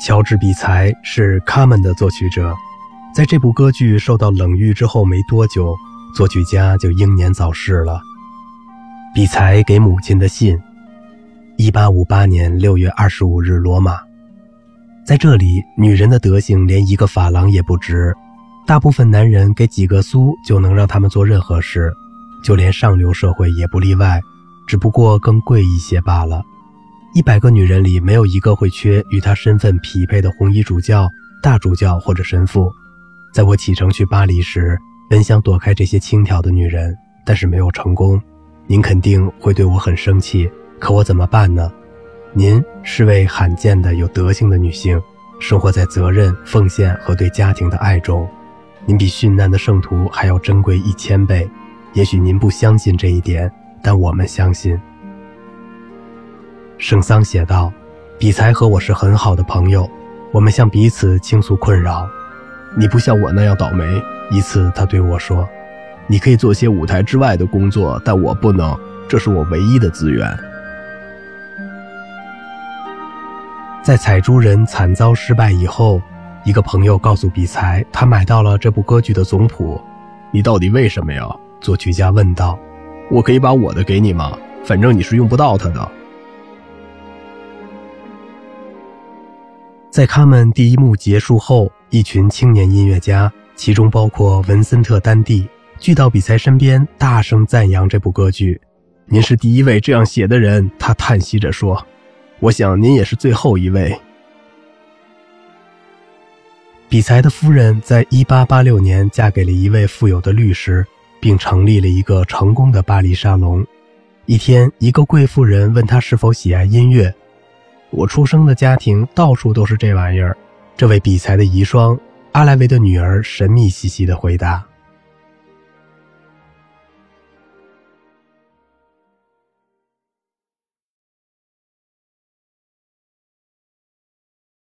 乔治·比才是《卡门》的作曲者，在这部歌剧受到冷遇之后没多久，作曲家就英年早逝了。比才给母亲的信，一八五八年六月二十五日，罗马。在这里，女人的德行连一个法郎也不值，大部分男人给几个苏就能让他们做任何事，就连上流社会也不例外，只不过更贵一些罢了。一百个女人里没有一个会缺与她身份匹配的红衣主教、大主教或者神父。在我启程去巴黎时，本想躲开这些轻佻的女人，但是没有成功。您肯定会对我很生气，可我怎么办呢？您是位罕见的有德行的女性，生活在责任、奉献和对家庭的爱中。您比殉难的圣徒还要珍贵一千倍。也许您不相信这一点，但我们相信。圣桑写道：“比才和我是很好的朋友，我们向彼此倾诉困扰。你不像我那样倒霉。”一次，他对我说：“你可以做些舞台之外的工作，但我不能，这是我唯一的资源。”在采珠人惨遭失败以后，一个朋友告诉比才，他买到了这部歌剧的总谱。“你到底为什么呀？”作曲家问道。“我可以把我的给你吗？反正你是用不到它的。”在他们第一幕结束后，一群青年音乐家，其中包括文森特·丹蒂，聚到比才身边，大声赞扬这部歌剧。“您是第一位这样写的人。”他叹息着说，“我想您也是最后一位。”比才的夫人在1886年嫁给了一位富有的律师，并成立了一个成功的巴黎沙龙。一天，一个贵妇人问他是否喜爱音乐。我出生的家庭到处都是这玩意儿。这位比才的遗孀阿莱维的女儿神秘兮兮地回答。